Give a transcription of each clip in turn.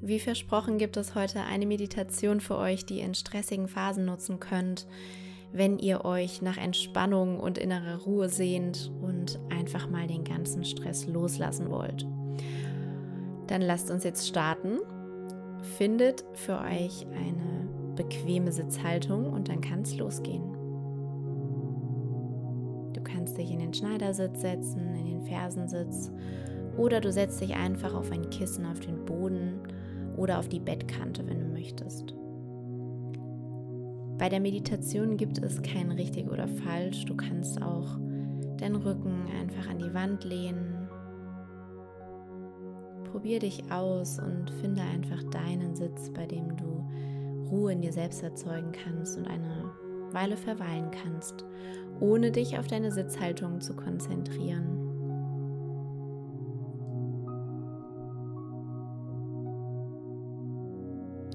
Wie versprochen gibt es heute eine Meditation für euch, die ihr in stressigen Phasen nutzen könnt, wenn ihr euch nach Entspannung und innerer Ruhe sehnt und einfach mal den ganzen Stress loslassen wollt. Dann lasst uns jetzt starten. Findet für euch eine bequeme Sitzhaltung und dann kann es losgehen. Du kannst dich in den Schneidersitz setzen, in den Fersensitz oder du setzt dich einfach auf ein Kissen auf den Boden oder auf die Bettkante, wenn du möchtest. Bei der Meditation gibt es kein richtig oder falsch. Du kannst auch deinen Rücken einfach an die Wand lehnen. Probier dich aus und finde einfach deinen Sitz, bei dem du Ruhe in dir selbst erzeugen kannst und eine Weile verweilen kannst, ohne dich auf deine Sitzhaltung zu konzentrieren.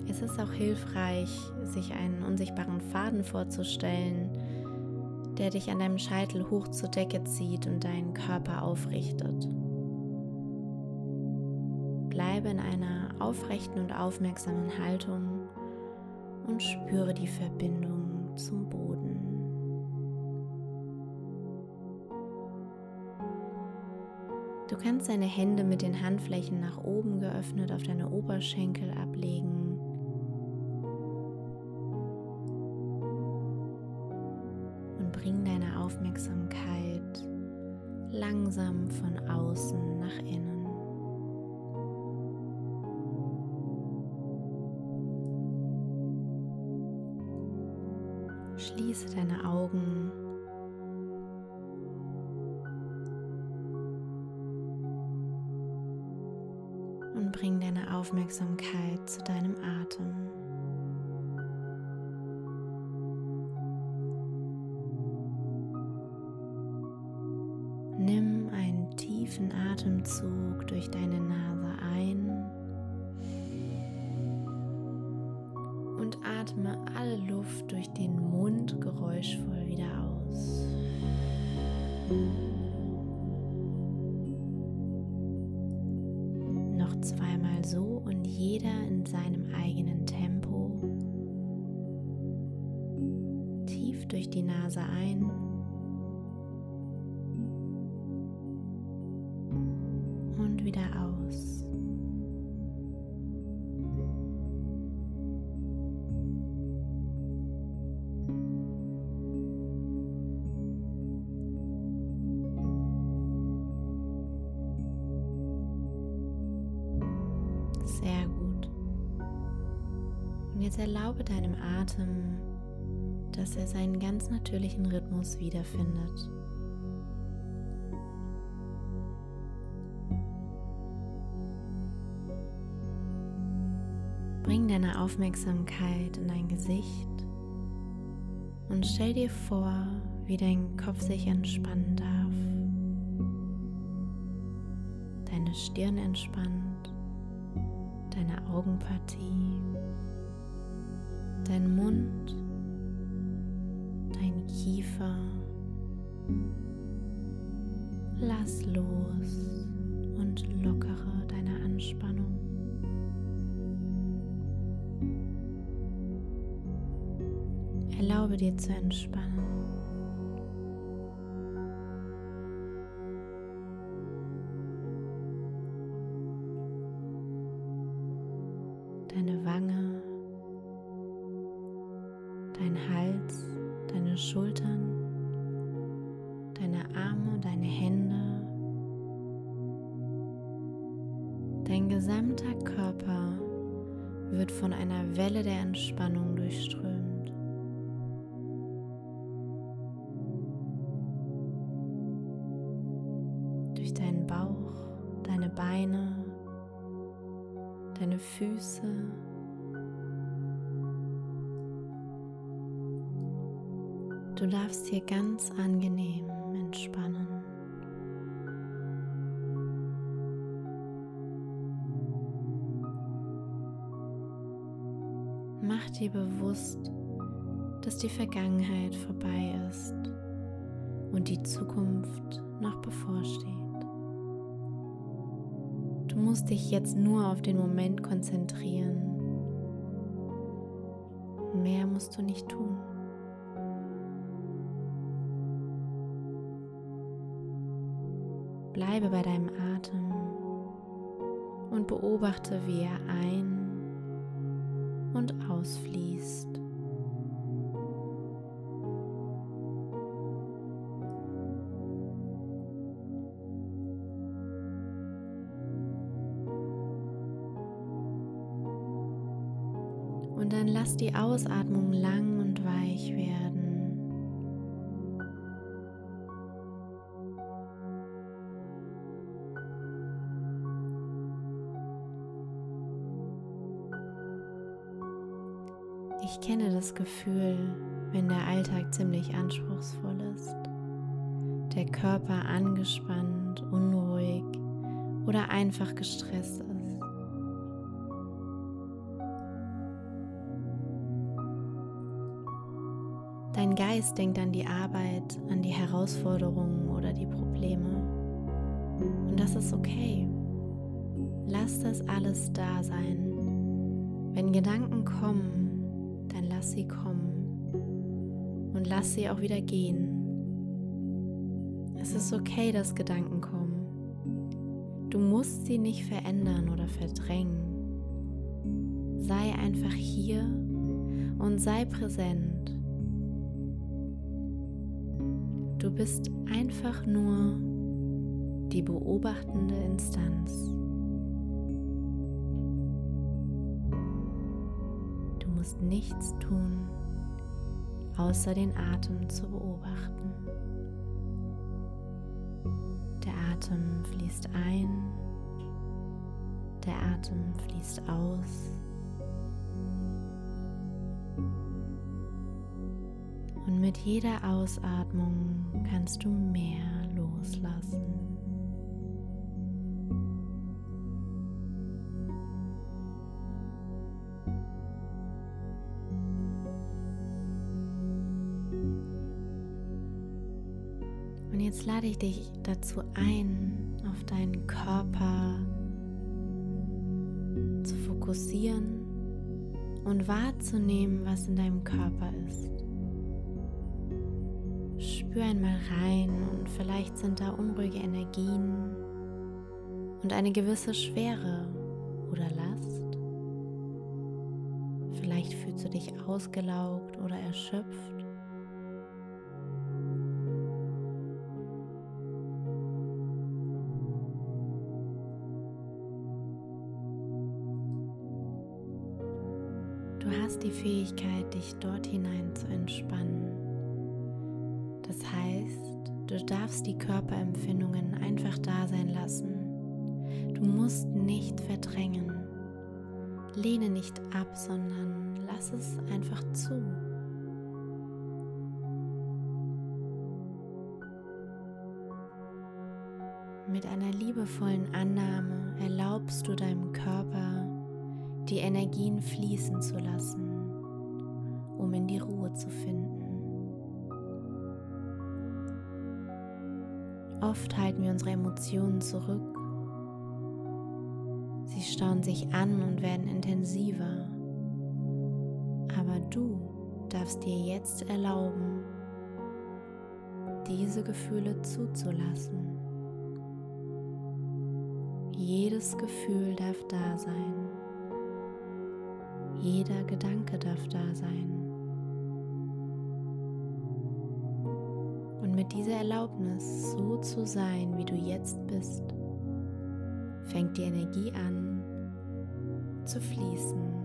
Es ist auch hilfreich, sich einen unsichtbaren Faden vorzustellen, der dich an deinem Scheitel hoch zur Decke zieht und deinen Körper aufrichtet. Bleibe in einer aufrechten und aufmerksamen Haltung und spüre die Verbindung zum Boden. Du kannst deine Hände mit den Handflächen nach oben geöffnet auf deine Oberschenkel ablegen bring deine Aufmerksamkeit langsam von außen nach innen. Schließe deine Augen. Und bring deine Aufmerksamkeit zu deinem Atem. Atemzug durch deine Nase ein und atme alle Luft durch den Mund geräuschvoll wieder aus. Noch zweimal so und jeder in seinem eigenen Tempo. Tief durch die Nase ein. Jetzt erlaube deinem Atem, dass er seinen ganz natürlichen Rhythmus wiederfindet. Bring deine Aufmerksamkeit in dein Gesicht und stell dir vor, wie dein Kopf sich entspannen darf. Deine Stirn entspannt, deine Augenpartie dein Mund, dein Kiefer. Lass los und lockere deine Anspannung. Erlaube dir zu entspannen. Deine Wange dein Hals, deine Schultern, deine Arme, deine Hände. Dein gesamter Körper wird von einer Welle der Entspannung durchströmt. Deine Füße, Du darfst hier ganz angenehm entspannen. Mach dir bewusst, dass die Vergangenheit vorbei ist und die Zukunft noch bevorsteht. Du musst dich jetzt nur auf den Moment konzentrieren. Mehr musst du nicht tun. Bleibe bei deinem Atem und beobachte, wie er ein- und ausfließt. Und dann lass die Ausatmung lang und weich werden. Ich kenne das Gefühl, wenn der Alltag ziemlich anspruchsvoll ist, der Körper angespannt, unruhig oder einfach gestresst ist. Dein Geist denkt an die Arbeit, an die Herausforderungen oder die Probleme. Und das ist okay. Lass das alles da sein. Wenn Gedanken kommen, dann lass sie kommen und lass sie auch wieder gehen. Es ist okay, dass Gedanken kommen. Du musst sie nicht verändern oder verdrängen. Sei einfach hier und sei präsent. Du bist einfach nur die beobachtende Instanz. musst nichts tun, außer den Atem zu beobachten. Der Atem fließt ein, der Atem fließt aus. Und mit jeder Ausatmung kannst du mehr loslassen. jetzt lade ich dich dazu ein, auf deinen Körper zu fokussieren und wahrzunehmen, was in deinem Körper ist. Spür einmal rein und vielleicht sind da unruhige Energien und eine gewisse Schwere oder Last. Vielleicht fühlst du dich ausgelaugt oder erschöpft. hast die Fähigkeit, dich dort hinein zu entspannen. Das heißt, du darfst die Körperempfindungen einfach da sein lassen. Du musst nicht verdrängen. Lehne nicht ab, sondern lass es einfach zu. Mit einer liebevollen Annahme erlaubst du deinem Körper, die Energien fließen zu lassen, um in die Ruhe zu finden. Oft halten wir unsere Emotionen zurück. Sie stauen sich an und werden intensiver. Aber du darfst dir jetzt erlauben, diese Gefühle zuzulassen. Jedes Gefühl darf da sein. Jeder Gedanke darf da sein. Mit dieser Erlaubnis, so zu sein, wie du jetzt bist, fängt die Energie an zu fließen.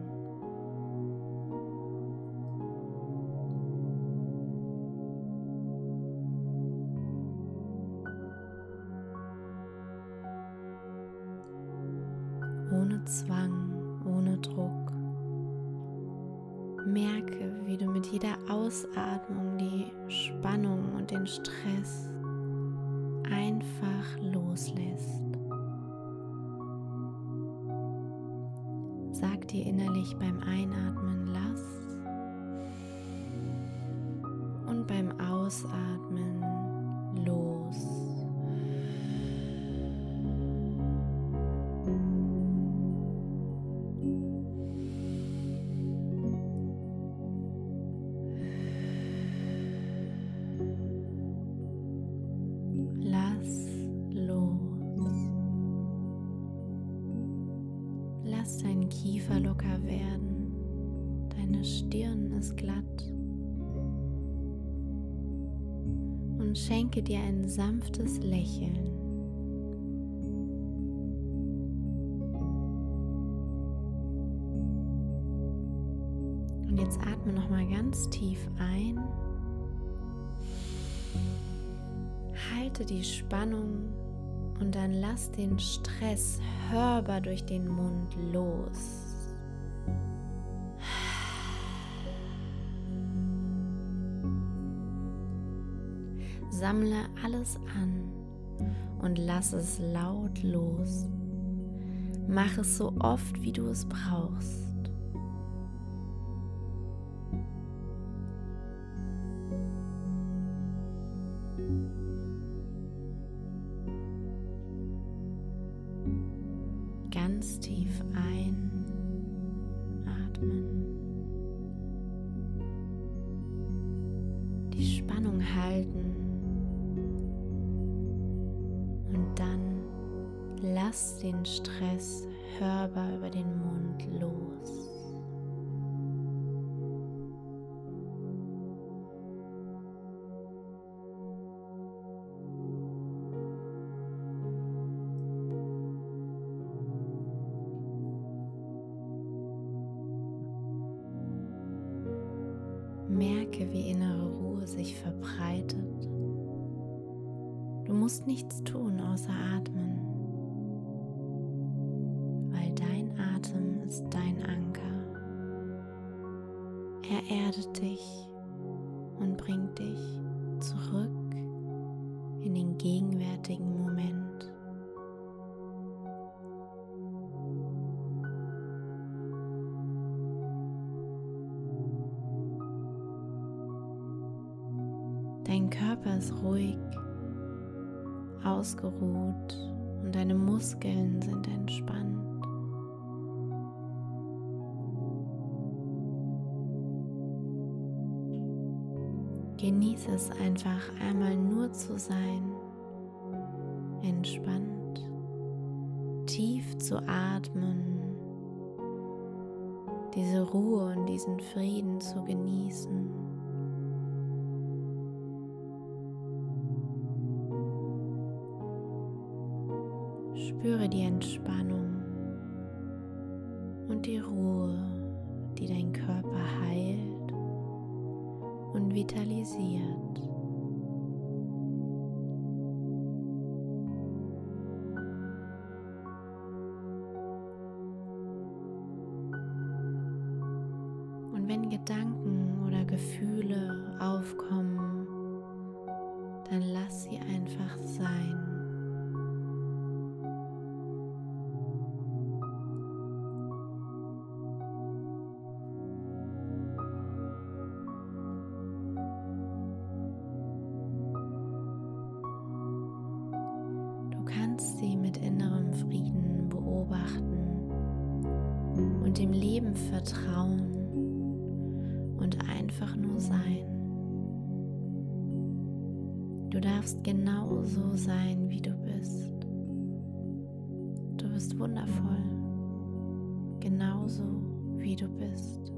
ohne Zwang, ohne Druck. Merke, wie du mit jeder Ausatmung die Spannung und den Stress einfach loslässt. Sag dir innerlich beim Einatmen lass und beim Ausatmen schenke dir ein sanftes Lächeln. Und jetzt atme noch mal ganz tief ein. Halte die Spannung und dann lass den Stress hörbar durch den Mund los. Sammle alles an und lass es laut los. Mach es so oft, wie du es brauchst. Er erdet dich und bringt dich zurück in den gegenwärtigen Moment. Dein Körper ist ruhig, ausgeruht und deine Muskeln sind entspannt. Genieße es einfach einmal nur zu sein, entspannt, tief zu atmen, diese Ruhe und diesen Frieden zu genießen. Spüre die Entspannung und die Ruhe, die dein Körper heilt und vitalisiert. Vertrauen und einfach nur sein. Du darfst genau so sein, wie du bist. Du bist wundervoll, genauso wie du bist.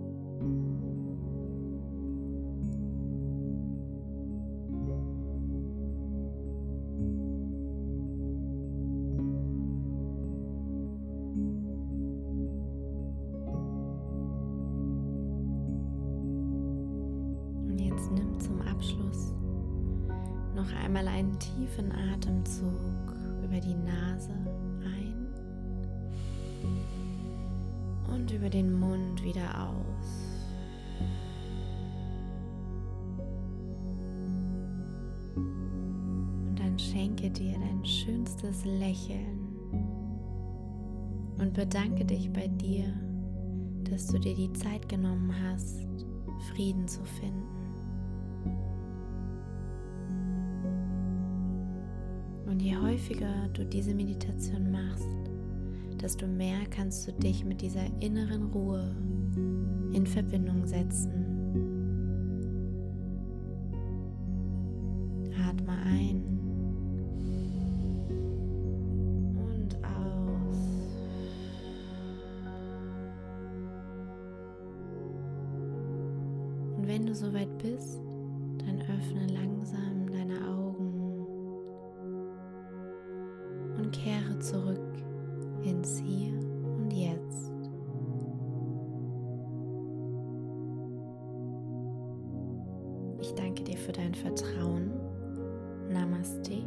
Und über den Mund wieder aus. Und dann schenke dir dein schönstes Lächeln und bedanke dich bei dir, dass du dir die Zeit genommen hast, Frieden zu finden. Und je häufiger du diese Meditation machst, desto mehr kannst du dich mit dieser inneren Ruhe in Verbindung setzen. Ich danke dir für dein Vertrauen. Namaste.